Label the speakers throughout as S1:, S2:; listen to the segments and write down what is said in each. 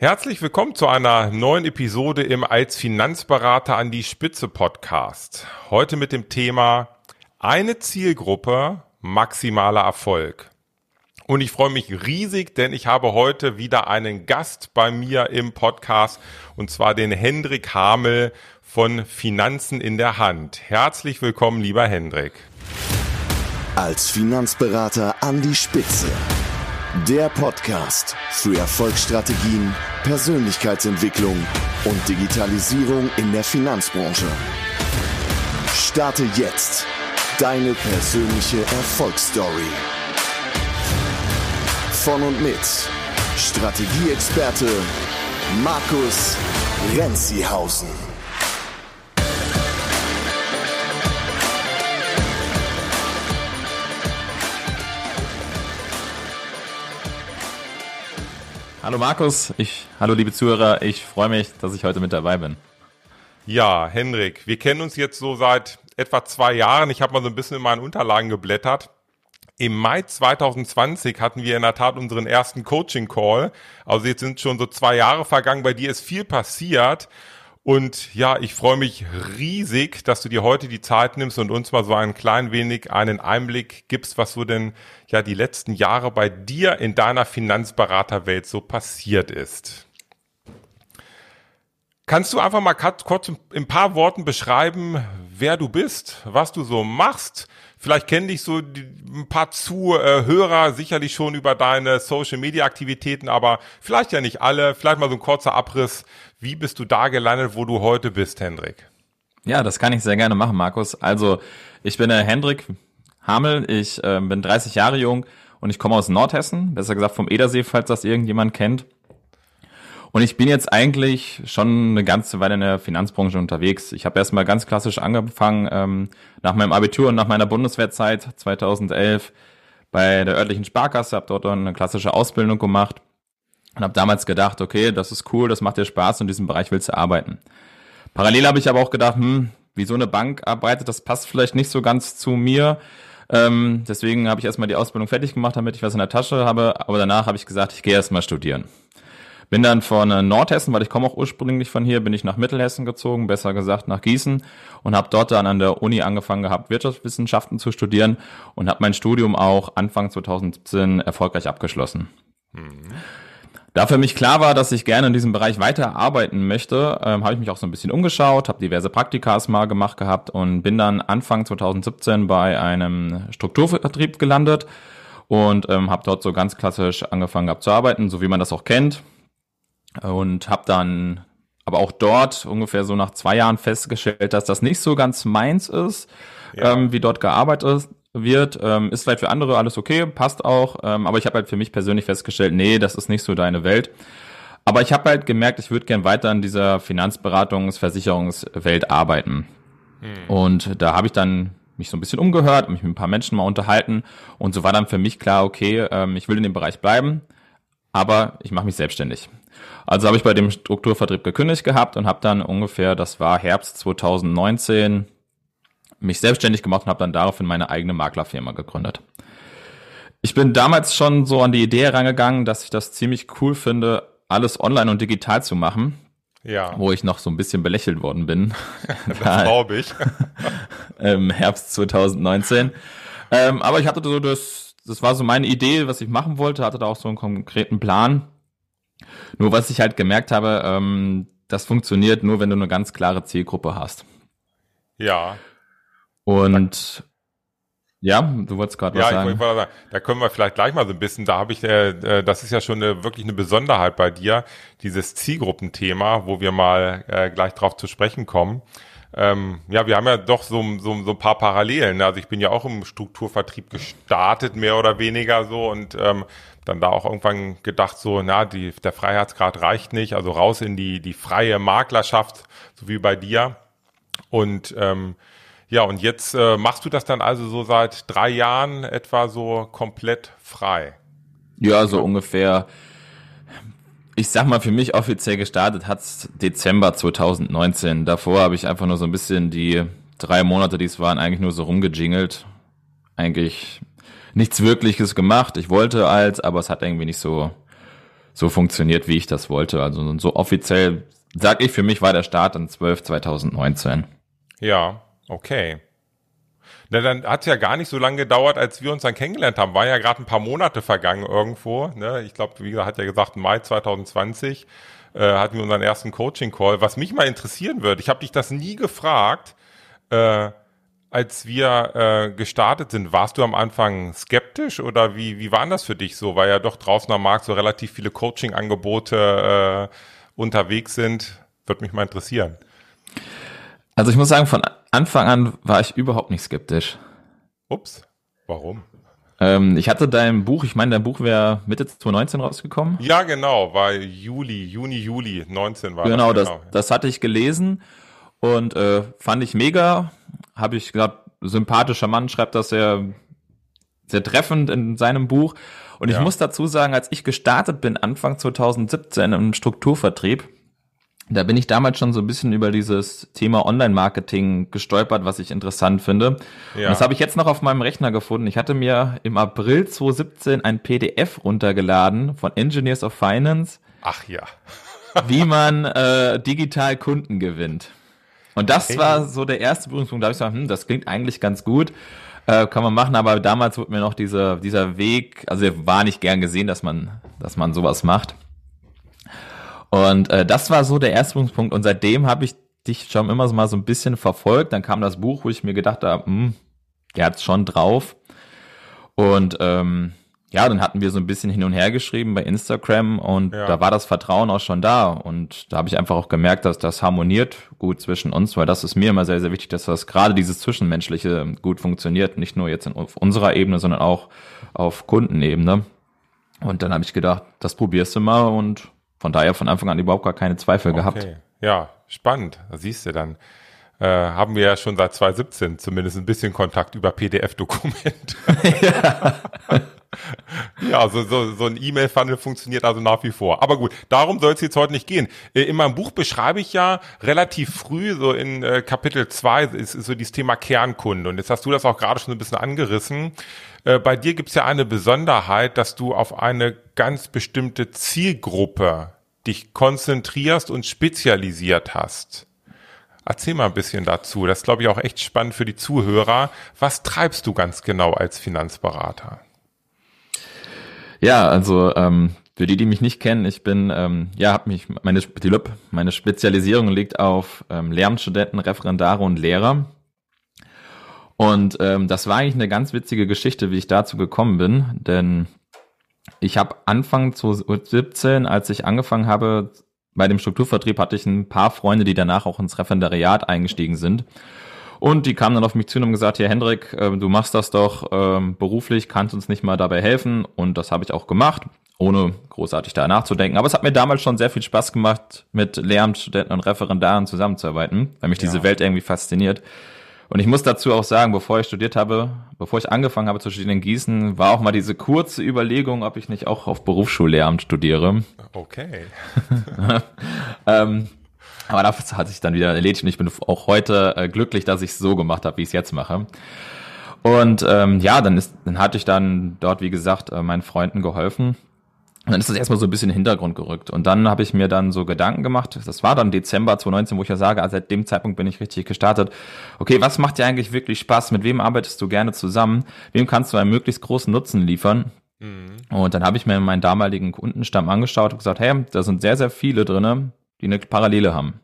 S1: Herzlich willkommen zu einer neuen Episode im Als Finanzberater an die Spitze Podcast. Heute mit dem Thema eine Zielgruppe, maximaler Erfolg. Und ich freue mich riesig, denn ich habe heute wieder einen Gast bei mir im Podcast und zwar den Hendrik Hamel von Finanzen in der Hand. Herzlich willkommen, lieber Hendrik.
S2: Als Finanzberater an die Spitze der Podcast für Erfolgsstrategien, Persönlichkeitsentwicklung und Digitalisierung in der Finanzbranche. Starte jetzt deine persönliche Erfolgsstory. Von und mit Strategieexperte Markus Renzihausen.
S3: Hallo Markus, ich, hallo liebe Zuhörer, ich freue mich, dass ich heute mit dabei bin.
S1: Ja, Hendrik, wir kennen uns jetzt so seit etwa zwei Jahren. Ich habe mal so ein bisschen in meinen Unterlagen geblättert. Im Mai 2020 hatten wir in der Tat unseren ersten Coaching-Call. Also jetzt sind schon so zwei Jahre vergangen. Bei dir ist viel passiert. Und ja, ich freue mich riesig, dass du dir heute die Zeit nimmst und uns mal so ein klein wenig einen Einblick gibst, was so denn ja die letzten Jahre bei dir in deiner Finanzberaterwelt so passiert ist. Kannst du einfach mal kurz in ein paar Worten beschreiben, wer du bist, was du so machst? Vielleicht kennen dich so ein paar Zuhörer sicherlich schon über deine Social Media Aktivitäten, aber vielleicht ja nicht alle. Vielleicht mal so ein kurzer Abriss. Wie bist du da gelandet, wo du heute bist, Hendrik?
S3: Ja, das kann ich sehr gerne machen, Markus. Also, ich bin der Hendrik Hamel, ich äh, bin 30 Jahre jung und ich komme aus Nordhessen, besser gesagt vom Edersee, falls das irgendjemand kennt. Und ich bin jetzt eigentlich schon eine ganze Weile in der Finanzbranche unterwegs. Ich habe erstmal ganz klassisch angefangen, ähm, nach meinem Abitur und nach meiner Bundeswehrzeit 2011 bei der örtlichen Sparkasse, habe dort eine klassische Ausbildung gemacht und habe damals gedacht, okay, das ist cool, das macht dir Spaß und in diesem Bereich willst du arbeiten. Parallel habe ich aber auch gedacht, hm, wie so eine Bank arbeitet, das passt vielleicht nicht so ganz zu mir. Ähm, deswegen habe ich erstmal die Ausbildung fertig gemacht, damit ich was in der Tasche habe. Aber danach habe ich gesagt, ich gehe erstmal studieren. Bin dann von Nordhessen, weil ich komme auch ursprünglich von hier, bin ich nach Mittelhessen gezogen, besser gesagt nach Gießen und habe dort dann an der Uni angefangen gehabt, Wirtschaftswissenschaften zu studieren und habe mein Studium auch Anfang 2017 erfolgreich abgeschlossen. Mhm. Da für mich klar war, dass ich gerne in diesem Bereich weiterarbeiten möchte, ähm, habe ich mich auch so ein bisschen umgeschaut, habe diverse Praktikas mal gemacht gehabt und bin dann Anfang 2017 bei einem Strukturvertrieb gelandet und ähm, habe dort so ganz klassisch angefangen gehabt zu arbeiten, so wie man das auch kennt und habe dann aber auch dort ungefähr so nach zwei Jahren festgestellt, dass das nicht so ganz meins ist, ja. ähm, wie dort gearbeitet wird. Ähm, ist vielleicht für andere alles okay, passt auch, ähm, aber ich habe halt für mich persönlich festgestellt, nee, das ist nicht so deine Welt. Aber ich habe halt gemerkt, ich würde gern weiter in dieser Finanzberatungs-, Versicherungswelt arbeiten. Hm. Und da habe ich dann mich so ein bisschen umgehört, mich mit ein paar Menschen mal unterhalten und so war dann für mich klar, okay, ähm, ich will in dem Bereich bleiben, aber ich mache mich selbstständig. Also habe ich bei dem Strukturvertrieb gekündigt gehabt und habe dann ungefähr, das war Herbst 2019, mich selbstständig gemacht und habe dann daraufhin meine eigene Maklerfirma gegründet. Ich bin damals schon so an die Idee herangegangen, dass ich das ziemlich cool finde, alles online und digital zu machen. Ja. Wo ich noch so ein bisschen belächelt worden bin.
S1: das glaube ich.
S3: Im Herbst 2019. Ähm, aber ich hatte so das, das war so meine Idee, was ich machen wollte, hatte da auch so einen konkreten Plan. Nur was ich halt gemerkt habe, ähm, das funktioniert nur, wenn du eine ganz klare Zielgruppe hast.
S1: Ja.
S3: Und ja, du wolltest gerade
S1: ja,
S3: was sagen.
S1: Ja, da können wir vielleicht gleich mal so ein bisschen, da habe ich, äh, äh, das ist ja schon eine, wirklich eine Besonderheit bei dir, dieses Zielgruppenthema, wo wir mal äh, gleich drauf zu sprechen kommen. Ähm, ja, wir haben ja doch so, so, so ein paar Parallelen. Also ich bin ja auch im Strukturvertrieb gestartet, mehr oder weniger so und ähm, dann da auch irgendwann gedacht so, na, die, der Freiheitsgrad reicht nicht, also raus in die, die freie Maklerschaft, so wie bei dir. Und ähm, ja, und jetzt äh, machst du das dann also so seit drei Jahren etwa so komplett frei?
S3: Ja, so ungefähr. Ich sag mal, für mich offiziell gestartet hat's Dezember 2019. Davor habe ich einfach nur so ein bisschen die drei Monate, die es waren, eigentlich nur so rumgejingelt. Eigentlich nichts Wirkliches gemacht. Ich wollte als, aber es hat irgendwie nicht so so funktioniert, wie ich das wollte. Also so offiziell, sag ich, für mich war der Start in 12 2019.
S1: Ja, okay. Na, dann hat es ja gar nicht so lange gedauert, als wir uns dann kennengelernt haben. War ja gerade ein paar Monate vergangen irgendwo. Ne? Ich glaube, wie gesagt, hat ja gesagt, Mai 2020 äh, hatten wir unseren ersten Coaching-Call. Was mich mal interessieren würde, ich habe dich das nie gefragt, äh, als wir äh, gestartet sind, warst du am Anfang skeptisch oder wie, wie waren das für dich so? Weil ja doch draußen am Markt so relativ viele Coaching-Angebote äh, unterwegs sind. Würde mich mal interessieren.
S3: Also ich muss sagen, von Anfang an war ich überhaupt nicht skeptisch.
S1: Ups, warum?
S3: Ähm, ich hatte dein Buch, ich meine, dein Buch wäre Mitte 2019 rausgekommen.
S1: Ja, genau, war Juli, Juni, Juli 19 war
S3: genau,
S1: das.
S3: Genau, das, das hatte ich gelesen und äh, fand ich mega. Habe ich gesagt, sympathischer Mann schreibt das sehr, sehr treffend in seinem Buch. Und ja. ich muss dazu sagen, als ich gestartet bin, Anfang 2017 im Strukturvertrieb, da bin ich damals schon so ein bisschen über dieses Thema Online-Marketing gestolpert, was ich interessant finde. Ja. Und das habe ich jetzt noch auf meinem Rechner gefunden. Ich hatte mir im April 2017 ein PDF runtergeladen von Engineers of Finance.
S1: Ach ja.
S3: wie man äh, digital Kunden gewinnt. Und das okay. war so der erste Berührungspunkt. Da habe ich gesagt, hm, das klingt eigentlich ganz gut. Äh, kann man machen, aber damals wurde mir noch dieser, dieser Weg, also war nicht gern gesehen, dass man, dass man sowas macht. Und äh, das war so der Erstpunkt. Und seitdem habe ich dich schon immer so mal so ein bisschen verfolgt. Dann kam das Buch, wo ich mir gedacht habe, hm, der hat's schon drauf. Und ähm, ja, dann hatten wir so ein bisschen hin und her geschrieben bei Instagram und ja. da war das Vertrauen auch schon da. Und da habe ich einfach auch gemerkt, dass das harmoniert gut zwischen uns, weil das ist mir immer sehr, sehr wichtig, dass das gerade dieses Zwischenmenschliche gut funktioniert. Nicht nur jetzt in, auf unserer Ebene, sondern auch auf Kundenebene. Und dann habe ich gedacht, das probierst du mal und von daher von Anfang an überhaupt gar keine Zweifel okay. gehabt.
S1: Ja, spannend. Da siehst du dann. Äh, haben wir ja schon seit 2017 zumindest ein bisschen Kontakt über PDF-Dokumente. ja. ja, so, so, so ein E-Mail-Funnel funktioniert also nach wie vor. Aber gut, darum soll es jetzt heute nicht gehen. Äh, in meinem Buch beschreibe ich ja relativ früh, so in äh, Kapitel 2, ist, ist so dieses Thema Kernkunde. Und jetzt hast du das auch gerade schon ein bisschen angerissen. Äh, bei dir gibt es ja eine Besonderheit, dass du auf eine ganz bestimmte Zielgruppe dich konzentrierst und spezialisiert hast. Erzähl mal ein bisschen dazu. Das ist, glaube ich, auch echt spannend für die Zuhörer. Was treibst du ganz genau als Finanzberater?
S3: Ja, also ähm, für die, die mich nicht kennen, ich bin, ähm, ja, habe mich meine meine Spezialisierung liegt auf ähm, Lehramtsstudenten, Referendare und Lehrer. Und ähm, das war eigentlich eine ganz witzige Geschichte, wie ich dazu gekommen bin, denn ich habe Anfang 2017, als ich angefangen habe bei dem Strukturvertrieb, hatte ich ein paar Freunde, die danach auch ins Referendariat eingestiegen sind. Und die kamen dann auf mich zu und haben gesagt, hier Hendrik, äh, du machst das doch ähm, beruflich, kannst uns nicht mal dabei helfen. Und das habe ich auch gemacht, ohne großartig da nachzudenken. Aber es hat mir damals schon sehr viel Spaß gemacht, mit Lehramtsstudenten und Referendaren zusammenzuarbeiten, weil mich ja. diese Welt irgendwie fasziniert. Und ich muss dazu auch sagen, bevor ich studiert habe, bevor ich angefangen habe zu studieren in Gießen, war auch mal diese kurze Überlegung, ob ich nicht auch auf Berufsschullehramt studiere.
S1: Okay.
S3: ähm, aber das hat sich dann wieder erledigt und ich bin auch heute äh, glücklich, dass ich es so gemacht habe, wie ich es jetzt mache. Und ähm, ja, dann ist, dann hatte ich dann dort, wie gesagt, äh, meinen Freunden geholfen und dann ist das erstmal so ein bisschen in den Hintergrund gerückt. Und dann habe ich mir dann so Gedanken gemacht. Das war dann Dezember 2019, wo ich ja sage, also seit dem Zeitpunkt bin ich richtig gestartet. Okay, was macht dir eigentlich wirklich Spaß? Mit wem arbeitest du gerne zusammen? Wem kannst du einen möglichst großen Nutzen liefern? Mhm. Und dann habe ich mir meinen damaligen Kundenstamm angeschaut und gesagt, hey, da sind sehr, sehr viele drinne, die eine Parallele haben.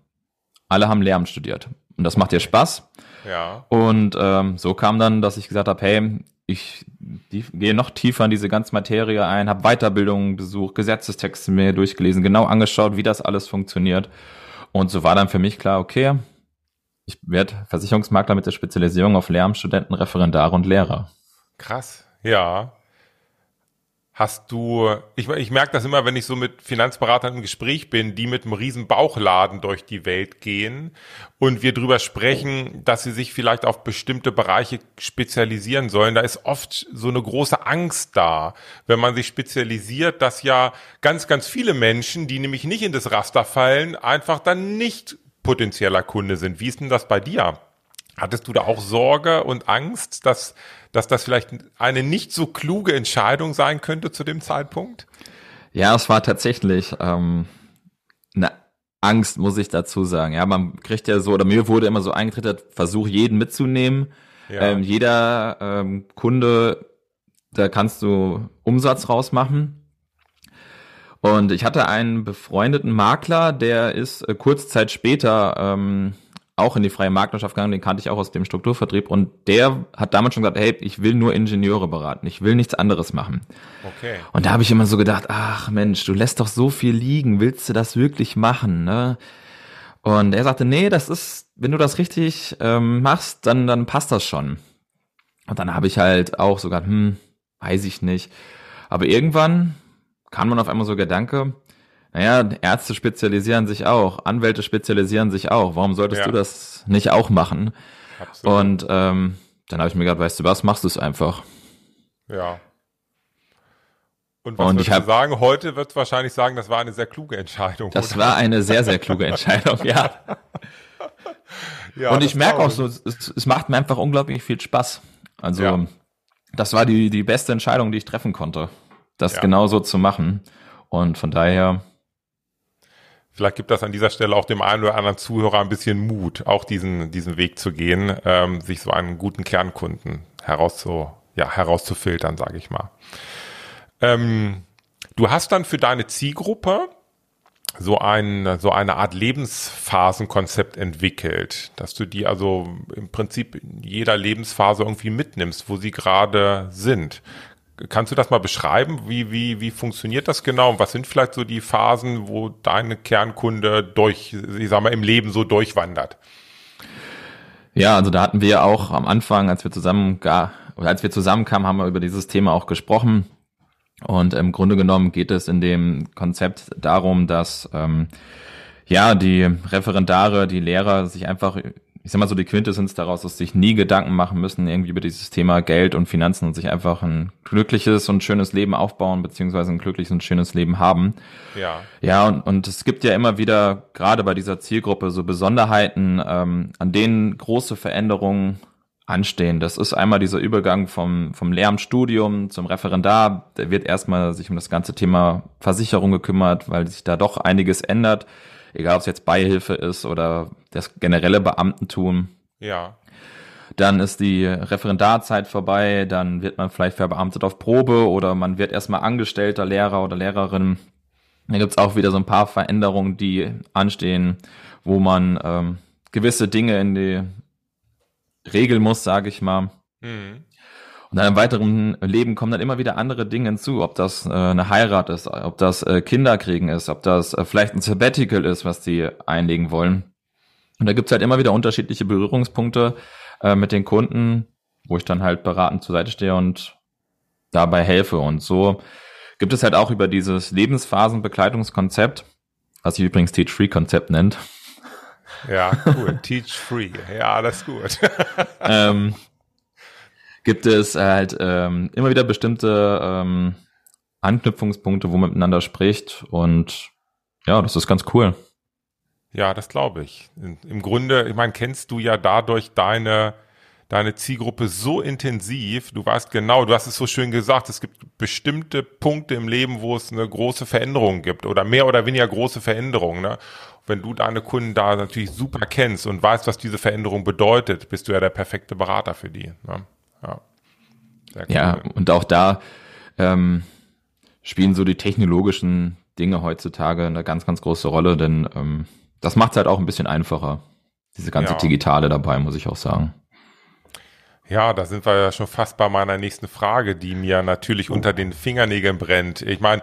S3: Alle haben Lehramt studiert. Und das macht dir Spaß.
S1: Ja.
S3: Und ähm, so kam dann, dass ich gesagt habe, hey, ich die, gehe noch tiefer in diese ganze Materie ein, habe Weiterbildungen besucht, Gesetzestexte mir durchgelesen, genau angeschaut, wie das alles funktioniert. Und so war dann für mich klar, okay, ich werde Versicherungsmakler mit der Spezialisierung auf Lehramtsstudenten, Referendare und Lehrer.
S1: Krass, ja. Hast du, ich, ich merke das immer, wenn ich so mit Finanzberatern im Gespräch bin, die mit einem riesen Bauchladen durch die Welt gehen und wir drüber sprechen, dass sie sich vielleicht auf bestimmte Bereiche spezialisieren sollen. Da ist oft so eine große Angst da, wenn man sich spezialisiert, dass ja ganz, ganz viele Menschen, die nämlich nicht in das Raster fallen, einfach dann nicht potenzieller Kunde sind. Wie ist denn das bei dir? Hattest du da auch Sorge und Angst, dass dass das vielleicht eine nicht so kluge Entscheidung sein könnte zu dem Zeitpunkt?
S3: Ja, es war tatsächlich ähm, eine Angst, muss ich dazu sagen. Ja, man kriegt ja so, oder mir wurde immer so eingetrittert, versuch jeden mitzunehmen.
S1: Ja.
S3: Ähm, jeder ähm, Kunde, da kannst du Umsatz rausmachen. Und ich hatte einen befreundeten Makler, der ist äh, kurz Zeit später ähm, auch in die freie Marktwirtschaft gegangen, den kannte ich auch aus dem Strukturvertrieb und der hat damals schon gesagt, hey, ich will nur Ingenieure beraten, ich will nichts anderes machen.
S1: Okay.
S3: Und da habe ich immer so gedacht, ach Mensch, du lässt doch so viel liegen, willst du das wirklich machen, ne? Und er sagte, nee, das ist, wenn du das richtig ähm, machst, dann, dann passt das schon. Und dann habe ich halt auch sogar, hm, weiß ich nicht. Aber irgendwann kam man auf einmal so Gedanke, naja, Ärzte spezialisieren sich auch, Anwälte spezialisieren sich auch. Warum solltest
S1: Ja.
S3: du das nicht auch machen?
S1: Absolut.
S3: Und ähm, dann habe ich mir gedacht, weißt du was, machst du es einfach.
S1: ja. Und was
S3: Und ich hab-
S1: sagen? Heute wird wahrscheinlich sagen, das war eine sehr kluge Entscheidung.
S3: Das
S1: oder?
S3: war eine sehr, sehr kluge Entscheidung, ja.
S1: ja,
S3: Und ich merke auch so, es, es macht mir einfach unglaublich viel Spaß. Also
S1: Ja.
S3: das war die, die beste Entscheidung, die ich treffen konnte, das
S1: Ja.
S3: genau so zu machen. Und von daher,
S1: Vielleicht gibt das an dieser Stelle auch dem einen oder anderen Zuhörer ein bisschen Mut, auch diesen, diesen Weg zu gehen, ähm, sich so einen guten Kernkunden herauszu, ja, herauszufiltern, sage ich mal. Ähm, du hast dann für deine Zielgruppe so ein, so eine Art Lebensphasenkonzept entwickelt, dass du die also im Prinzip in jeder Lebensphase irgendwie mitnimmst, wo sie gerade sind. Kannst du das mal beschreiben? Wie, wie, wie funktioniert das genau? Und was sind vielleicht so die Phasen, wo deine Kernkunde durch, ich sag mal, im Leben so durchwandert?
S3: ja, also da hatten wir auch am Anfang, als wir zusammen, als wir zusammenkamen, haben wir über dieses Thema auch gesprochen. Und im Grunde genommen geht es in dem Konzept darum, dass ähm, ja die Referendare, die Lehrer sich einfach, ich sag mal so die Quintessenz daraus, dass sich nie Gedanken machen müssen irgendwie über dieses Thema Geld und Finanzen und sich einfach ein glückliches und schönes Leben aufbauen beziehungsweise ein glückliches und schönes Leben haben.
S1: Ja,
S3: Ja, und, und es gibt ja immer wieder, gerade bei dieser Zielgruppe, so Besonderheiten, ähm, an denen große Veränderungen anstehen. Das ist einmal dieser Übergang vom, vom Lehramtsstudium zum Referendar. Da wird erstmal sich um das ganze Thema Versicherung gekümmert, weil sich da doch einiges ändert. Egal, ob es jetzt Beihilfe ist oder das generelle Beamtentum.
S1: ja,
S3: Dann ist die Referendarzeit vorbei, dann wird man vielleicht verbeamtet auf Probe oder man wird erstmal angestellter Lehrer oder Lehrerin. Da gibt's auch wieder so ein paar Veränderungen, die anstehen, wo man ähm, gewisse Dinge in die regeln muss, sage ich mal.
S1: hm.
S3: Und dann im weiteren Leben kommen dann immer wieder andere Dinge hinzu, ob das äh, eine Heirat ist, ob das äh, Kinderkriegen ist, ob das äh, vielleicht ein Sabbatical ist, was die einlegen wollen. Und da gibt's halt immer wieder unterschiedliche Berührungspunkte äh, mit den Kunden, wo ich dann halt beratend zur Seite stehe und dabei helfe. Und so gibt es halt auch über dieses Lebensphasenbegleitungskonzept, was sich übrigens Teach-Free-Konzept nennt,
S1: ja, cool. Teach free. Ja, das ist gut.
S3: ähm, gibt es halt ähm, immer wieder bestimmte ähm, Anknüpfungspunkte, wo man miteinander spricht und ja, das ist ganz cool.
S1: Ja, das glaube ich. Im Grunde, ich meine, kennst du ja dadurch deine, deine Zielgruppe so intensiv. Du weißt genau, du hast es so schön gesagt, es gibt bestimmte Punkte im Leben, wo es eine große Veränderung gibt oder mehr oder weniger große Veränderungen. Ne? Wenn du deine Kunden da natürlich super kennst und weißt, was diese Veränderung bedeutet, bist du ja der perfekte Berater für die. Ne? Ja. Sehr cool.
S3: Ja, und auch da ähm, spielen so die technologischen Dinge heutzutage eine ganz, ganz große Rolle, denn ähm, das macht es halt auch ein bisschen einfacher. Diese ganze
S1: Ja.
S3: Digitale dabei, muss ich auch sagen.
S1: Ja, da sind wir ja schon fast bei meiner nächsten Frage, die mir natürlich unter den Fingernägeln brennt. Ich meine,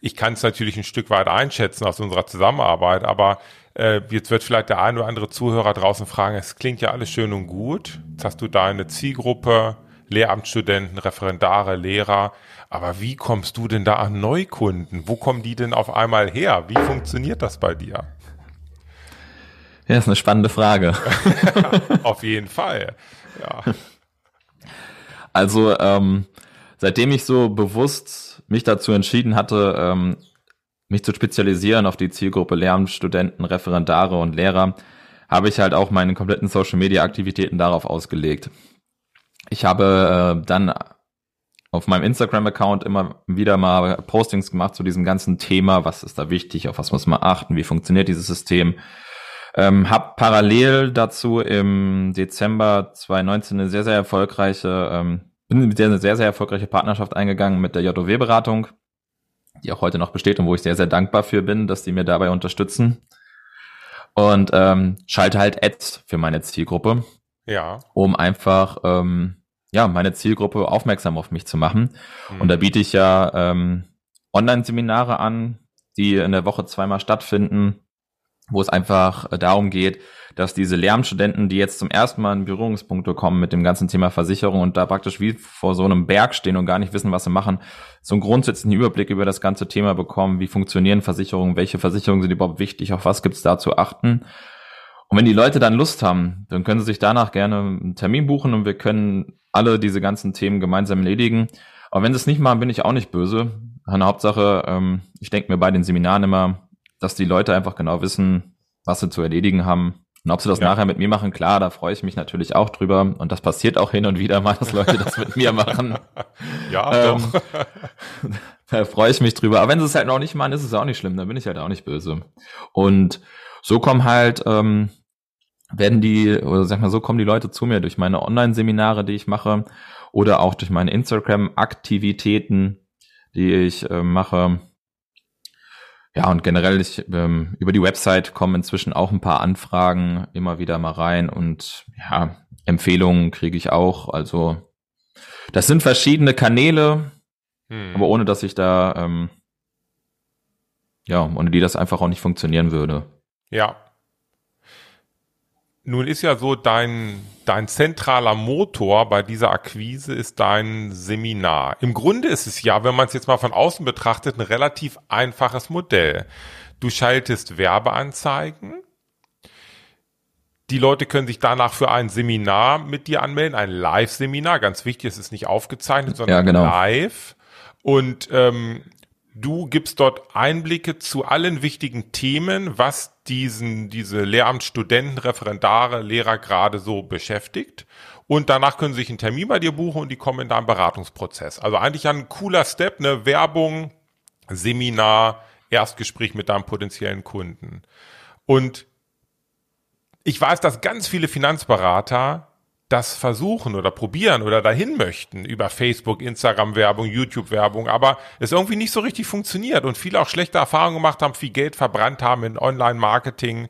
S1: ich kann es natürlich ein Stück weit einschätzen aus unserer Zusammenarbeit, aber äh, jetzt wird vielleicht der ein oder andere Zuhörer draußen fragen, es klingt ja alles schön und gut. Jetzt hast du deine Zielgruppe, Lehramtsstudenten, Referendare, Lehrer, aber wie kommst du denn da an Neukunden? Wo kommen die denn auf einmal her? Wie funktioniert das bei dir?
S3: Ja, ist eine spannende Frage.
S1: auf jeden Fall. Ja,
S3: Also, ähm, seitdem ich so bewusst mich dazu entschieden hatte, ähm, mich zu spezialisieren auf die Zielgruppe Lehramtsstudenten, Referendare und Lehrer, habe ich halt auch meine kompletten Social Media Aktivitäten darauf ausgelegt. Ich habe äh, dann auf meinem Instagram-Account immer wieder mal Postings gemacht zu diesem ganzen Thema. Was ist da wichtig? Auf was muss man achten? Wie funktioniert dieses System? Ähm, hab parallel dazu im Dezember 2019 eine sehr, sehr erfolgreiche, ähm, bin mit eine sehr, sehr erfolgreiche Partnerschaft eingegangen mit der JOW-Beratung, die auch heute noch besteht und wo ich sehr, sehr dankbar für bin, dass die mir dabei unterstützen. Und ähm, schalte halt Ads für meine Zielgruppe.
S1: Ja.
S3: Um einfach ähm, ja, meine Zielgruppe aufmerksam auf mich zu machen. Mhm. Und da biete ich ja ähm, Online-Seminare an, die in der Woche zweimal stattfinden, wo es einfach darum geht, dass diese Lehramtsstudenten, die jetzt zum ersten Mal in Berührungspunkte kommen mit dem ganzen Thema Versicherung und da praktisch wie vor so einem Berg stehen und gar nicht wissen, was sie machen, so einen grundsätzlichen Überblick über das ganze Thema bekommen, wie funktionieren Versicherungen, welche Versicherungen sind überhaupt wichtig, auf was gibt's da zu achten. Und wenn die Leute dann Lust haben, dann können sie sich danach gerne einen Termin buchen und wir können alle diese ganzen Themen gemeinsam erledigen. Aber wenn sie es nicht machen, bin ich auch nicht böse. Eine Hauptsache, ähm, ich denke mir bei den Seminaren immer, dass die Leute einfach genau wissen, was sie zu erledigen haben. Und ob sie das ja. nachher mit mir machen, klar, da freue ich mich natürlich auch drüber. Und das passiert auch hin und wieder mal, dass Leute das mit mir machen.
S1: Ja, ähm, doch.
S3: da freue ich mich drüber. Aber wenn sie es halt noch nicht machen, ist es auch nicht schlimm. Da bin ich halt auch nicht böse. Und so kommen halt ähm, werden die, oder sag mal so, kommen die Leute zu mir durch meine Online-Seminare, die ich mache, oder auch durch meine Instagram-Aktivitäten, die ich äh, mache. Ja, und generell ich, ähm, über die Website kommen inzwischen auch ein paar Anfragen immer wieder mal rein und ja, Empfehlungen kriege ich auch. Also das sind verschiedene Kanäle, hm. aber ohne dass ich da, ähm, ja, ohne die das einfach auch nicht funktionieren würde.
S1: Ja, nun ist ja so, dein, dein zentraler Motor bei dieser Akquise ist dein Seminar. Im Grunde ist es ja, wenn man es jetzt mal von außen betrachtet, ein relativ einfaches Modell. Du schaltest Werbeanzeigen. Die Leute können sich danach für ein Seminar mit dir anmelden, ein Live-Seminar. Ganz wichtig, es ist nicht aufgezeichnet, sondern ja, genau. live. Und ähm, Du gibst dort Einblicke zu allen wichtigen Themen, was diesen, diese Lehramtsstudenten, Referendare, Lehrer gerade so beschäftigt. Und danach können sie sich einen Termin bei dir buchen und die kommen in deinen Beratungsprozess. Also eigentlich ein cooler Step, eine Werbung, Seminar, Erstgespräch mit deinem potenziellen Kunden. Und ich weiß, dass ganz viele Finanzberater das versuchen oder probieren oder dahin möchten über Facebook, Instagram-Werbung, YouTube-Werbung, aber es irgendwie nicht so richtig funktioniert und viele auch schlechte Erfahrungen gemacht haben, viel Geld verbrannt haben in Online-Marketing.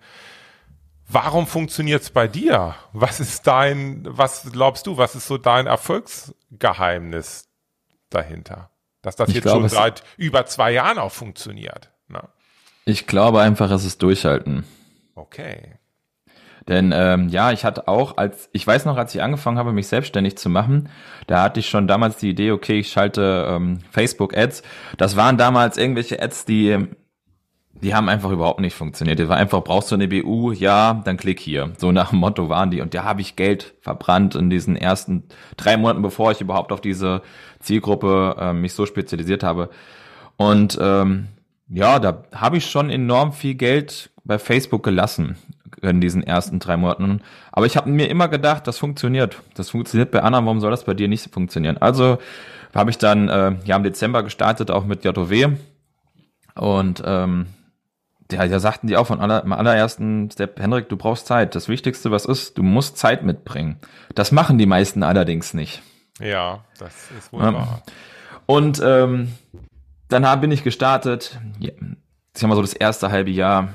S1: Warum funktioniert es bei dir? Was ist dein, was glaubst du, was ist so dein Erfolgsgeheimnis dahinter? Dass das ich jetzt glaube, schon seit über zwei Jahren auch funktioniert. Na?
S3: Ich glaube einfach, es ist Durchhalten.
S1: Okay.
S3: Denn ähm, ja, ich hatte auch, als ich weiß noch, als ich angefangen habe, mich selbstständig zu machen, da hatte ich schon damals die Idee, okay, ich schalte ähm, Facebook-Ads. Das waren damals irgendwelche Ads, die die haben einfach überhaupt nicht funktioniert. Das war einfach, brauchst du eine BU? Ja, dann klick hier. So nach dem Motto waren die. Und da habe ich Geld verbrannt in diesen ersten drei Monaten, bevor ich überhaupt auf diese Zielgruppe äh, mich so spezialisiert habe. Und ähm, ja, da habe ich schon enorm viel Geld bei Facebook gelassen in diesen ersten drei Monaten. Aber ich habe mir immer gedacht, das funktioniert. Das funktioniert bei anderen, warum soll das bei dir nicht funktionieren? Also habe ich dann äh, ja im Dezember gestartet, auch mit JOW. Und ähm, ja, da sagten die auch von aller, im allerersten Step, Henrik, du brauchst Zeit. Das Wichtigste, was ist, du musst Zeit mitbringen. Das machen die meisten allerdings nicht.
S1: Ja, das ist wohl wahr.
S3: Und ähm, dann bin ich gestartet. Ja, ich sag mal so das erste halbe Jahr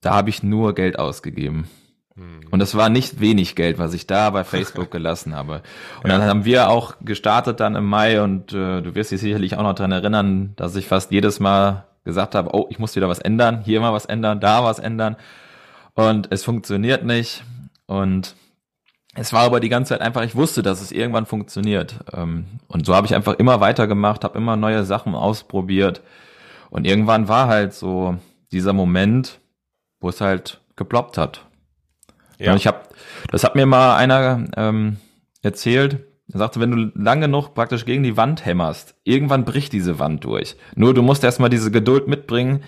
S3: da habe ich nur Geld ausgegeben. Hm. Und es war nicht wenig Geld, was ich da bei Facebook gelassen habe. Und dann haben wir auch gestartet dann im Mai und äh, du wirst dich sicherlich auch noch dran erinnern, dass ich fast jedes Mal gesagt habe, oh, ich muss wieder was ändern, hier mal was ändern, da was ändern. Und es funktioniert nicht. Und es war aber die ganze Zeit einfach, ich wusste, dass es irgendwann funktioniert. Ähm, und so habe ich einfach immer weitergemacht, habe immer neue Sachen ausprobiert. Und irgendwann war halt so dieser Moment, wo es halt geploppt hat. Ja. Und ich habe, das hat mir mal einer ähm, erzählt. Er sagte, wenn du lang genug praktisch gegen die Wand hämmerst, irgendwann bricht diese Wand durch. Nur du musst erstmal diese Geduld mitbringen,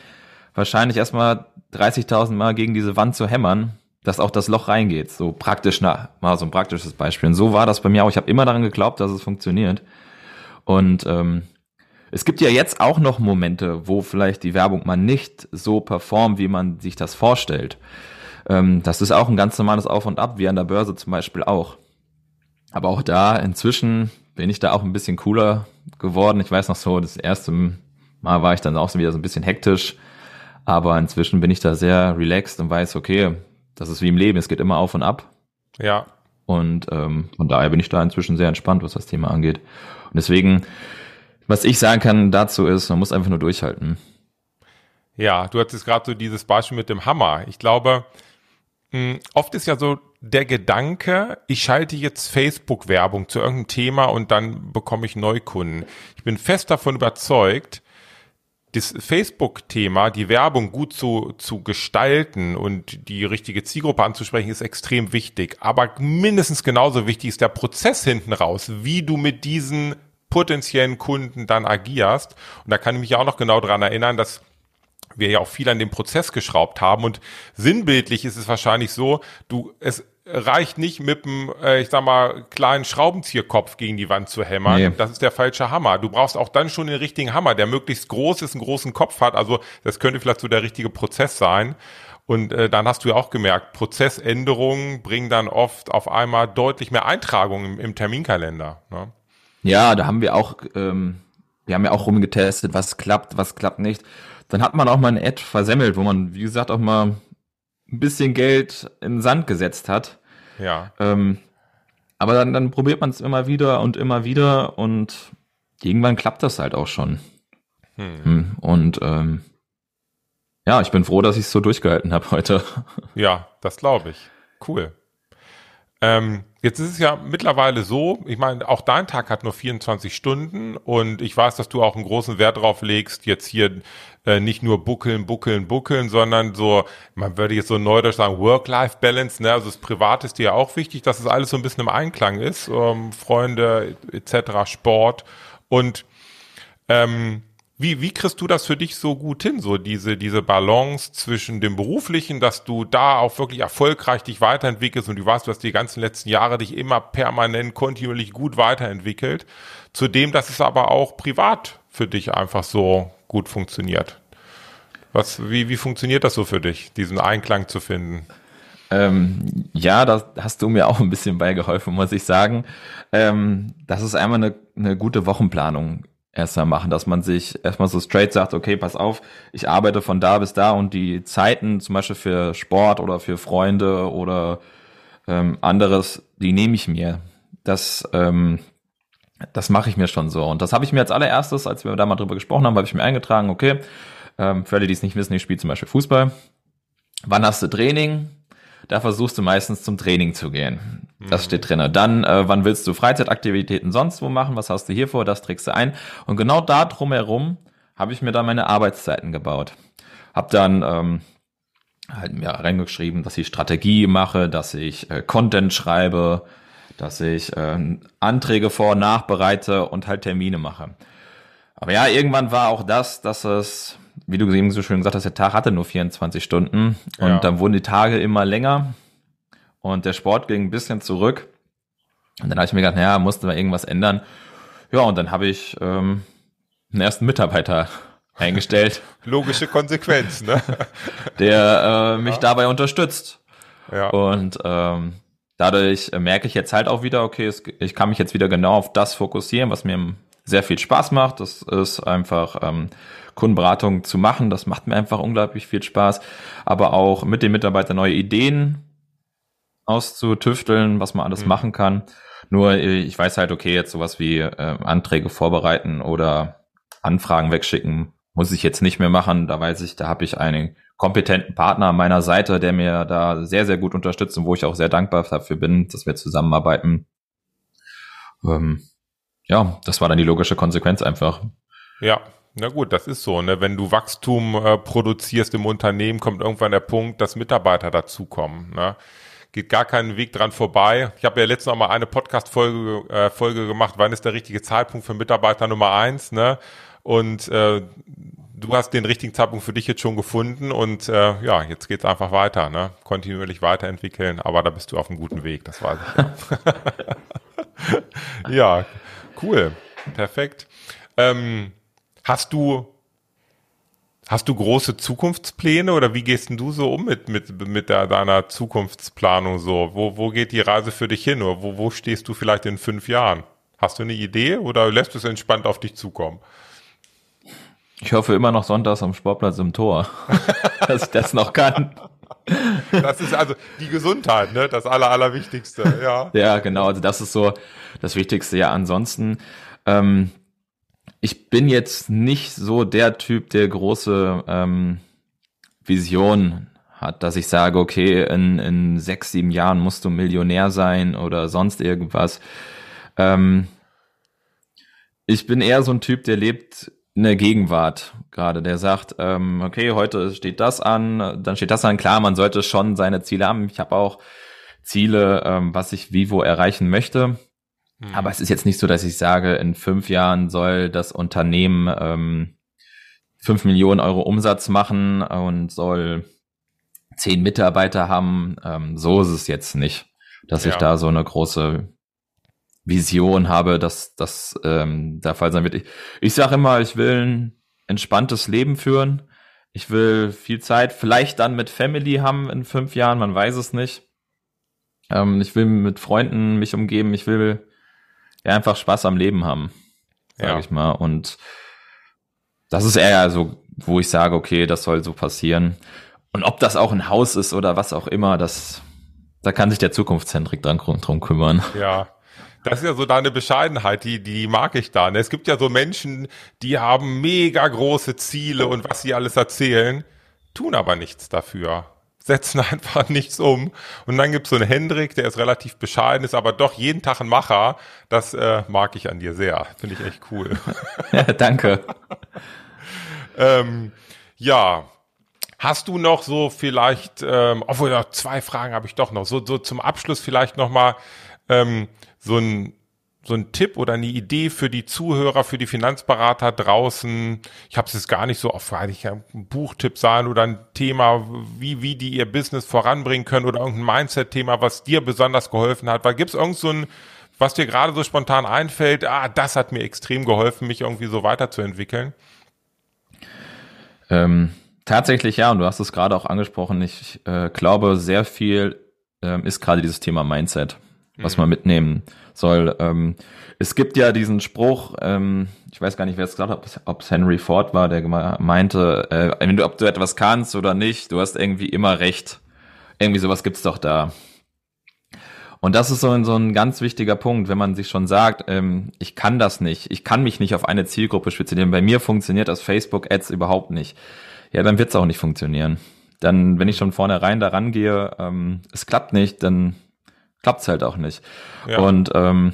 S3: wahrscheinlich erstmal 30.000 Mal gegen diese Wand zu hämmern, dass auch das Loch reingeht. So praktisch, na, mal so ein praktisches Beispiel. Und so war das bei mir auch. Ich habe immer daran geglaubt, dass es funktioniert. Und ähm, es gibt ja jetzt auch noch Momente, wo vielleicht die Werbung mal nicht so performt, wie man sich das vorstellt. Ähm, das ist auch ein ganz normales Auf und Ab, wie an der Börse zum Beispiel auch. Aber auch da, inzwischen bin ich da auch ein bisschen cooler geworden. Ich weiß noch so, das erste Mal war ich dann auch so wieder so ein bisschen hektisch. Aber inzwischen bin ich da sehr relaxed und weiß, okay, das ist wie im Leben, es geht immer auf und ab.
S1: Ja.
S3: Und ähm, von daher bin ich da inzwischen sehr entspannt, was das Thema angeht. Und deswegen, was ich sagen kann dazu ist, man muss einfach nur durchhalten.
S1: Ja, du hattest gerade so dieses Beispiel mit dem Hammer. Ich glaube, mh, oft ist ja so der Gedanke, ich schalte jetzt Facebook-Werbung zu irgendeinem Thema und dann bekomme ich Neukunden. Ich bin fest davon überzeugt, das Facebook-Thema, die Werbung gut zu, zu gestalten und die richtige Zielgruppe anzusprechen, ist extrem wichtig. Aber mindestens genauso wichtig ist der Prozess hinten raus, wie du mit diesen potenziellen Kunden dann agierst. Und da kann ich mich auch noch genau dran erinnern, dass wir ja auch viel an dem Prozess geschraubt haben und sinnbildlich ist es wahrscheinlich so, du, es reicht nicht mit einem, äh, ich sag mal, kleinen Schraubenzieherkopf gegen die Wand zu hämmern. Nee. Das ist der falsche Hammer. Du brauchst auch dann schon den richtigen Hammer, der möglichst groß ist, einen großen Kopf hat. Also das könnte vielleicht so der richtige Prozess sein. Und äh, dann hast du ja auch gemerkt, Prozessänderungen bringen dann oft auf einmal deutlich mehr Eintragungen im, im Terminkalender. Ne?
S3: Ja, da haben wir auch, ähm, wir haben ja auch rumgetestet, was klappt, was klappt nicht. Dann hat man auch mal eine Ad versemmelt, wo man, wie gesagt, auch mal ein bisschen Geld in den Sand gesetzt hat.
S1: Ja.
S3: Ähm, aber dann, dann probiert man es immer wieder und immer wieder und irgendwann klappt das halt auch schon. Hm. hm. Und ähm, ja, ich bin froh, dass ich es so durchgehalten habe heute.
S1: Ja, das glaube ich. Cool. Ähm, jetzt ist es ja mittlerweile so, ich meine, auch dein Tag hat nur 24 Stunden und ich weiß, dass du auch einen großen Wert drauf legst, jetzt hier äh, nicht nur buckeln, buckeln, buckeln, sondern so, man würde jetzt so neudeutsch sagen, Work-Life-Balance, ne? also das Privat ist dir ja auch wichtig, dass es das alles so ein bisschen im Einklang ist, ähm, Freunde etc., Sport und ähm, wie, wie kriegst du das für dich so gut hin, so diese, diese Balance zwischen dem Beruflichen, dass du da auch wirklich erfolgreich dich weiterentwickelst und du weißt, du hast die ganzen letzten Jahre dich immer permanent, kontinuierlich gut weiterentwickelt, zu dem, dass es aber auch privat für dich einfach so gut funktioniert. Was, wie, wie funktioniert das so für dich, diesen Einklang zu finden?
S3: Ähm, ja, da hast du mir auch ein bisschen beigeholfen, muss ich sagen. Ähm, das ist einmal eine, eine gute Wochenplanung erstmal machen, dass man sich erstmal so straight sagt, okay, pass auf, ich arbeite von da bis da und die Zeiten zum Beispiel für Sport oder für Freunde oder ähm, anderes, die nehme ich mir. Das, ähm, das mache ich mir schon so. Und das habe ich mir als allererstes, als wir da mal drüber gesprochen haben, habe ich mir eingetragen, okay, ähm, für alle, die es nicht wissen, ich spiele zum Beispiel Fußball. Wann hast du Training? Da versuchst du meistens zum Training zu gehen. Das steht drin. Dann, äh, wann willst du Freizeitaktivitäten sonst wo machen? Was hast du hier vor? Das trägst du ein. Und genau da drumherum habe ich mir dann meine Arbeitszeiten gebaut. Hab dann ähm, halt mir reingeschrieben, dass ich Strategie mache, dass ich äh, Content schreibe, dass ich äh, Anträge vor- und nachbereite und halt Termine mache. Aber ja, irgendwann war auch das, dass es, wie du eben so schön gesagt hast, der Tag hatte nur 24 Stunden und ja. dann wurden die Tage immer länger und der Sport ging ein bisschen zurück. Und dann habe ich mir gedacht, naja, musste mal irgendwas ändern. Ja, und dann habe ich ähm, einen ersten Mitarbeiter eingestellt.
S1: Logische Konsequenz, ne?
S3: Der äh, mich ja. dabei unterstützt. Ja. Und ähm, dadurch merke ich jetzt halt auch wieder, okay, es, ich kann mich jetzt wieder genau auf das fokussieren, was mir sehr viel Spaß macht. Das ist einfach ähm, Kundenberatung zu machen. Das macht mir einfach unglaublich viel Spaß. Aber auch mit den Mitarbeitern neue Ideen auszutüfteln, was man alles mhm. machen kann. Nur äh, ich weiß halt, okay, jetzt sowas wie äh, Anträge vorbereiten oder Anfragen wegschicken, muss ich jetzt nicht mehr machen. Da weiß ich, da habe ich einen kompetenten Partner an meiner Seite, der mir da sehr, sehr gut unterstützt und wo ich auch sehr dankbar dafür bin, dass wir zusammenarbeiten. Ähm, ja, das war dann die logische Konsequenz einfach.
S1: Ja, na gut, das ist so. Ne? Wenn du Wachstum äh, produzierst im Unternehmen, kommt irgendwann der Punkt, dass Mitarbeiter dazukommen. Ne? geht gar keinen Weg dran vorbei. Ich habe ja letztens noch mal eine Podcast-Folge äh, Folge gemacht, wann ist der richtige Zeitpunkt für Mitarbeiter Nummer eins, ne? Und äh, du hast den richtigen Zeitpunkt für dich jetzt schon gefunden und äh, ja, jetzt geht's einfach weiter, ne? Kontinuierlich weiterentwickeln, aber da bist du auf einem guten Weg, das weiß ich ja. ja, cool. perfekt. Ähm, hast du Hast du große Zukunftspläne oder wie gehst denn du so um mit, mit, mit der, deiner Zukunftsplanung so? Wo, wo geht die Reise für dich hin oder wo, wo stehst du vielleicht in fünf Jahren? Hast du eine Idee oder lässt du es entspannt auf dich zukommen?
S3: Ich hoffe immer noch sonntags am Sportplatz im Tor, dass ich das noch kann.
S1: Das ist also die Gesundheit, ne? Das Aller, Allerwichtigste, ja.
S3: Ja, genau. Also das ist so das Wichtigste. Ja, ansonsten, ähm, ich bin jetzt nicht so der Typ, der große ähm, Vision hat, dass ich sage, okay, in, in sechs, sieben Jahren musst du Millionär sein oder sonst irgendwas. Ähm, ich bin eher so ein Typ, der lebt in der Gegenwart gerade, der sagt, ähm, okay, heute steht das an, dann steht das an. Klar, man sollte schon seine Ziele haben. Ich habe auch Ziele, ähm, was ich wie wo erreichen möchte. Mhm. Aber es ist jetzt nicht so, dass ich sage, in fünf Jahren soll das Unternehmen ähm, fünf Millionen Euro Umsatz machen und soll zehn Mitarbeiter haben. Ähm, so ist es jetzt nicht, dass ja. ich da so eine große Vision habe, dass das ähm, der Fall sein wird. Ich, ich sage immer, ich will ein entspanntes Leben führen. Ich will viel Zeit, vielleicht dann mit Family haben in fünf Jahren, man weiß es nicht. Ähm, ich will mit Freunden mich umgeben. Ich will ja, einfach Spaß am Leben haben, sage ja. ich mal. Und das ist eher so, wo ich sage, okay, das soll so passieren. Und ob das auch ein Haus ist oder was auch immer, das, da kann sich der Zukunftszentrik dran drum kümmern.
S1: Ja. Das ist ja so deine Bescheidenheit, die, die mag ich da. Ne? Es gibt ja so Menschen, die haben mega große Ziele und was sie alles erzählen, tun aber nichts dafür setzen einfach nichts um. Und dann gibt's so einen Hendrik, der ist relativ bescheiden, ist aber doch jeden Tag ein Macher. Das äh, mag ich an dir sehr. Finde ich echt cool.
S3: ja, danke.
S1: ähm, ja. Hast du noch so vielleicht, ähm, obwohl ja, zwei Fragen habe ich doch noch, so, so zum Abschluss vielleicht nochmal ähm, so ein so ein Tipp oder eine Idee für die Zuhörer, für die Finanzberater draußen? Ich habe es jetzt gar nicht so oft, ich ein Buchtipp sein oder ein Thema, wie, wie die ihr Business voranbringen können oder irgendein Mindset-Thema, was dir besonders geholfen hat. Weil gibt es irgend so ein, was dir gerade so spontan einfällt, ah, das hat mir extrem geholfen, mich irgendwie so weiterzuentwickeln?
S3: Ähm, tatsächlich ja, und du hast es gerade auch angesprochen. Ich äh, glaube, sehr viel ähm, ist gerade dieses Thema Mindset, was mhm. man mitnehmen soll. Ähm, es gibt ja diesen Spruch, ähm, ich weiß gar nicht, wer es gesagt hat, ob es Henry Ford war, der meinte, äh, wenn du, ob du etwas kannst oder nicht, du hast irgendwie immer recht. Irgendwie sowas gibt's doch da. Und das ist so ein, so ein ganz wichtiger Punkt, wenn man sich schon sagt, ähm, ich kann das nicht, ich kann mich nicht auf eine Zielgruppe spezialisieren. Bei mir funktioniert das Facebook-Ads überhaupt nicht. Ja, dann wird's auch nicht funktionieren. Dann, wenn ich schon vornherein da rangehe, ähm, es klappt nicht, dann klappt's halt auch nicht. Ja. Und ähm,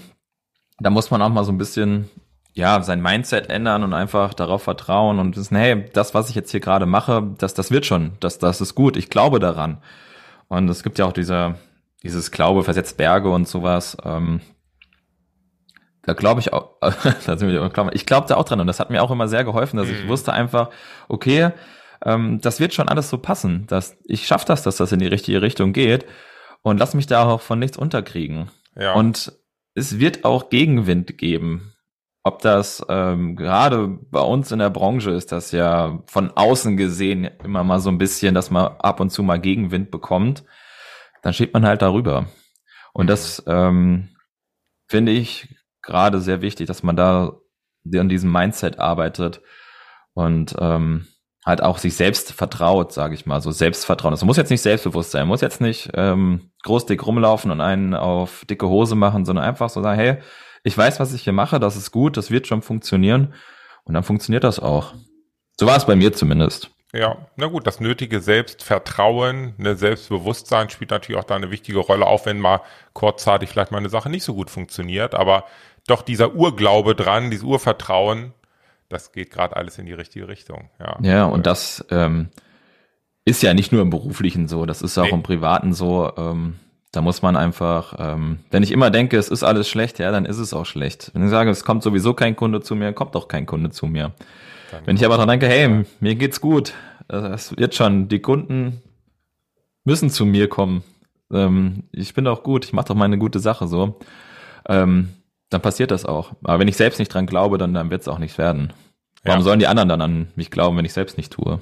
S3: da muss man auch mal so ein bisschen ja, sein Mindset ändern und einfach darauf vertrauen und wissen, hey, das, was ich jetzt hier gerade mache, das, das wird schon, das, das ist gut, ich glaube daran. Und es gibt ja auch dieser, dieses Glaube versetzt Berge und sowas. Ähm, da glaube ich auch, da sind wir, ich glaube da auch dran und das hat mir auch immer sehr geholfen, dass ich mhm. wusste einfach, okay, ähm, das wird schon alles so passen, dass ich schaffe das, dass das in die richtige Richtung geht und lass mich da auch von nichts unterkriegen. Ja. Und es wird auch Gegenwind geben. Ob das ähm, gerade bei uns in der Branche ist, das ja von außen gesehen immer mal so ein bisschen, dass man ab und zu mal Gegenwind bekommt, dann steht man halt darüber. Und das ähm, finde ich gerade sehr wichtig, dass man da an diesem Mindset arbeitet und ähm, halt auch sich selbst vertraut, sage ich mal, so Selbstvertrauen. Das muss jetzt nicht selbstbewusst sein, muss jetzt nicht ähm, groß dick rumlaufen und einen auf dicke Hose machen, sondern einfach so sagen, hey, ich weiß, was ich hier mache, das ist gut, das wird schon funktionieren und dann funktioniert das auch. So war es bei mir zumindest.
S1: Ja, na gut, das nötige Selbstvertrauen, ne, Selbstbewusstsein spielt natürlich auch da eine wichtige Rolle, auch wenn mal kurzzeitig vielleicht mal eine Sache nicht so gut funktioniert, aber doch dieser Urglaube dran, dieses Urvertrauen, das geht gerade alles in die richtige Richtung. Ja,
S3: ja und das ähm, ist ja nicht nur im Beruflichen so, das ist auch nee. im Privaten so. Ähm, da muss man einfach, ähm, wenn ich immer denke, es ist alles schlecht, ja, dann ist es auch schlecht. Wenn ich sage, es kommt sowieso kein Kunde zu mir, kommt auch kein Kunde zu mir. Dann wenn ich aber dran denke, hey, mir geht's gut, das wird schon, die Kunden müssen zu mir kommen. Ähm, ich bin doch gut, ich mache doch meine gute Sache so. Ähm, dann passiert das auch. Aber wenn ich selbst nicht dran glaube, dann, dann wird es auch nichts werden. Warum
S1: Ja.
S3: sollen die anderen dann an mich glauben, wenn ich selbst nicht tue?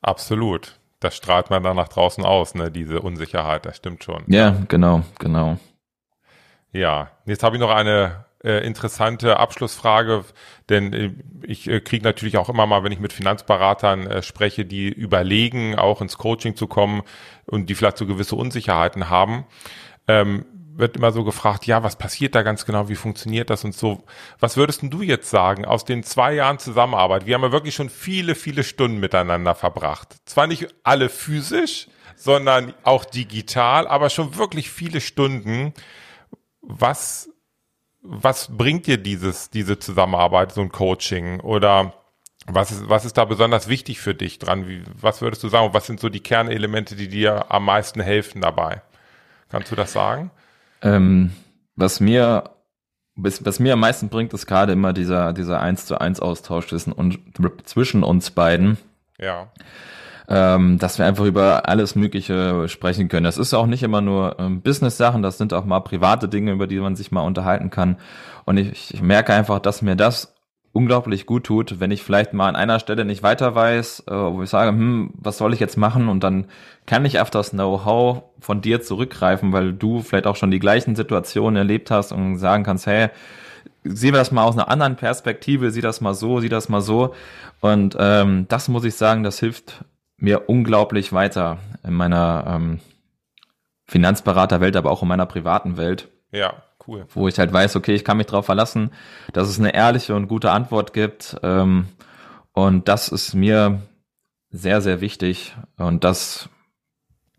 S1: Absolut. Das strahlt man dann nach draußen aus, ne, diese Unsicherheit, das stimmt schon.
S3: Ja, genau, genau.
S1: Ja, jetzt habe ich noch eine äh, interessante Abschlussfrage, denn äh, ich äh, kriege natürlich auch immer mal, wenn ich mit Finanzberatern äh, spreche, die überlegen, auch ins Coaching zu kommen und die vielleicht so gewisse Unsicherheiten haben, ähm, wird immer so gefragt, ja, was passiert da ganz genau, wie funktioniert das und so. Was würdest du jetzt sagen aus den zwei Jahren Zusammenarbeit? Wir haben ja wirklich schon viele, viele Stunden miteinander verbracht. Zwar nicht alle physisch, sondern auch digital, aber schon wirklich viele Stunden was, was bringt dir dieses, diese Zusammenarbeit, so ein Coaching? Oder was ist, was ist da besonders wichtig für dich dran? Wie, was würdest du sagen? Was sind so die Kernelemente, die dir am meisten helfen dabei? Kannst du das sagen?
S3: Ähm, was mir was, mir am meisten bringt, ist gerade immer dieser dieser eins zu eins Austausch zwischen uns beiden,
S1: Ja,
S3: ähm, dass wir einfach über alles Mögliche sprechen können. Das ist auch nicht immer nur ähm, Business-Sachen, das sind auch mal private Dinge, über die man sich mal unterhalten kann. Und ich, ich merke einfach, dass mir das unglaublich gut tut, wenn ich vielleicht mal an einer Stelle nicht weiter weiß, äh, wo ich sage, hm, was soll ich jetzt machen? Und dann kann ich auf das Know-how von dir zurückgreifen, weil du vielleicht auch schon die gleichen Situationen erlebt hast und sagen kannst, hey, sehen wir das mal aus einer anderen Perspektive, sieh das mal so, sieh das mal so. Und ähm, das muss ich sagen, das hilft mir unglaublich weiter in meiner ähm, Finanzberaterwelt, aber auch in meiner privaten Welt
S1: ja, cool.
S3: wo ich halt weiß, okay, ich kann mich darauf verlassen, dass es eine ehrliche und gute Antwort gibt. Ähm, und das ist mir sehr, sehr wichtig. Und das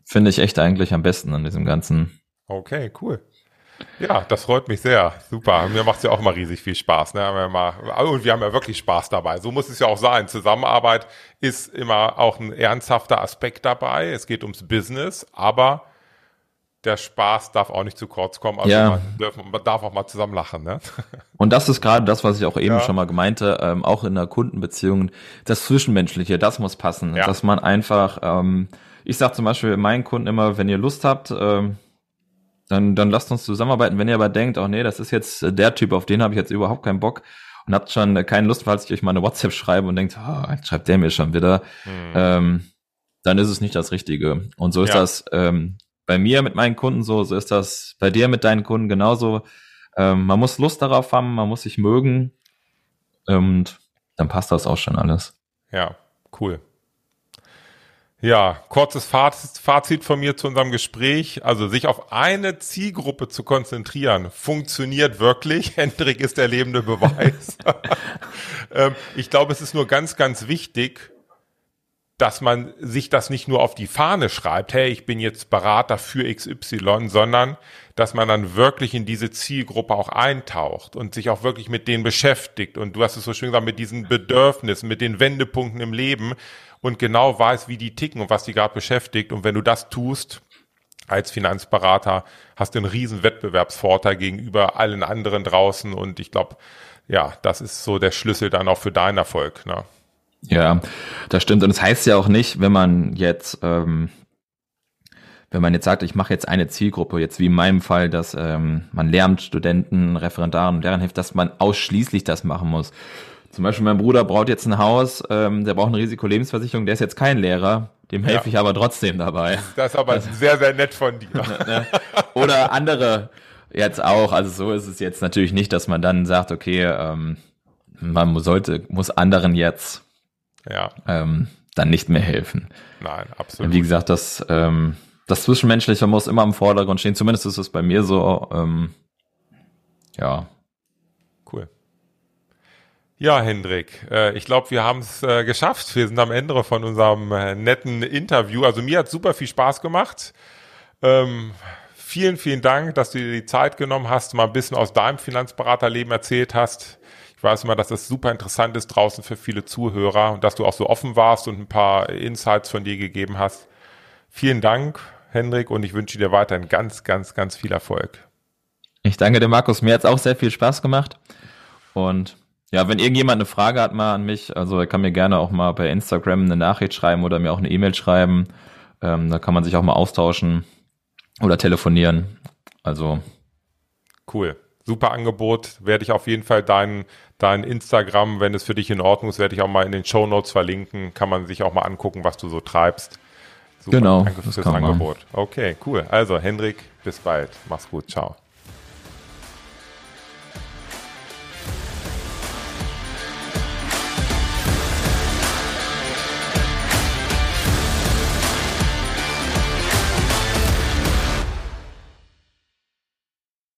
S3: finde ich echt eigentlich am besten an diesem Ganzen.
S1: Okay, cool. Ja, das freut mich sehr. Super. Mir macht's ja auch immer riesig viel Spaß. Ne? Wir mal, und wir haben ja wirklich Spaß dabei. So muss es ja auch sein. Zusammenarbeit ist immer auch ein ernsthafter Aspekt dabei. Es geht ums Business, aber der Spaß darf auch nicht zu kurz kommen. Also
S3: Ja.
S1: man, darf, man darf auch mal zusammen lachen. Ne?
S3: Und das ist gerade das, was ich auch eben
S1: Ja.
S3: schon mal gemeinte, ähm, auch in der Kundenbeziehung, das Zwischenmenschliche, das muss passen.
S1: Ja.
S3: Dass man einfach, ähm, ich sage zum Beispiel meinen Kunden immer, wenn ihr Lust habt, ähm, dann, dann lasst uns zusammenarbeiten. Wenn ihr aber denkt, oh nee, das ist jetzt äh, der Typ, auf den habe ich jetzt überhaupt keinen Bock und habt schon keine Lust, falls ich euch mal eine WhatsApp schreibe und denkt, oh, jetzt schreibt der mir schon wieder, ähm, dann ist es nicht das Richtige. Und so ist
S1: Ja.
S3: das ähm, bei mir mit meinen Kunden so, so ist das bei dir mit deinen Kunden genauso. Ähm, man muss Lust darauf haben, man muss sich mögen und dann passt das auch schon alles.
S1: Ja, cool. Ja, kurzes Fazit, Fazit von mir zu unserem Gespräch. Also sich auf eine Zielgruppe zu konzentrieren, funktioniert wirklich. Hendrik ist der lebende Beweis. ähm, ich glaube, es ist nur ganz, ganz wichtig, dass man sich das nicht nur auf die Fahne schreibt, hey, ich bin jetzt Berater für XY, sondern dass man dann wirklich in diese Zielgruppe auch eintaucht und sich auch wirklich mit denen beschäftigt. Und du hast es so schön gesagt, mit diesen Bedürfnissen, mit den Wendepunkten im Leben und genau weiß, wie die ticken und was die gerade beschäftigt. Und wenn du das tust, als Finanzberater hast du einen riesen Wettbewerbsvorteil gegenüber allen anderen draußen. Und ich glaube, ja, das ist so der Schlüssel dann auch für deinen Erfolg. Ne?
S3: Ja, das stimmt. Und es das heißt ja auch nicht, wenn man jetzt, ähm, wenn man jetzt sagt, ich mache jetzt eine Zielgruppe, jetzt wie in meinem Fall, dass ähm, man Lehramtsstudenten, Referendaren und deren hilft, dass man ausschließlich das machen muss. Zum Beispiel mein Bruder braucht jetzt ein Haus, ähm, der braucht eine Risikolebensversicherung, der ist jetzt kein Lehrer, dem helfe
S1: Ja.
S3: ich aber trotzdem dabei.
S1: Das ist aber sehr, sehr nett von dir.
S3: Oder andere jetzt auch. Also so ist es jetzt natürlich nicht, dass man dann sagt, okay, ähm, man sollte, muss anderen jetzt
S1: Ja,
S3: ähm, dann nicht mehr helfen.
S1: nein, absolut.
S3: Wie gesagt, das, ähm, das Zwischenmenschliche muss immer im Vordergrund stehen. Zumindest ist es bei mir so. Ähm, ja,
S1: Cool. Ja, Hendrik, äh, ich glaube, wir haben es äh, geschafft. Wir sind am Ende von unserem äh, netten Interview. Also mir hat super viel Spaß gemacht. Ähm, vielen, vielen Dank, dass du dir die Zeit genommen hast, mal ein bisschen aus deinem Finanzberaterleben erzählt hast. Ich weiß immer, dass das super interessant ist draußen für viele Zuhörer und dass du auch so offen warst und ein paar Insights von dir gegeben hast. Vielen Dank, Hendrik, und ich wünsche dir weiterhin ganz, ganz, ganz viel Erfolg.
S3: ich danke dir, Markus. Mir hat es auch sehr viel Spaß gemacht. Und ja, wenn irgendjemand eine Frage hat mal an mich, also er kann mir gerne auch mal bei Instagram eine Nachricht schreiben oder mir auch eine E-Mail schreiben. Ähm, da kann man sich auch mal austauschen oder telefonieren. Also
S1: Cool. Super Angebot. Werde ich auf jeden Fall dein, dein Instagram, wenn es für dich in Ordnung ist, werde ich auch mal in den Show Notes verlinken. Kann man sich auch mal angucken, was du so treibst.
S3: Super,
S1: Danke fürs Angebot. Okay, cool. Also, Hendrik, bis bald. Mach's gut. Ciao.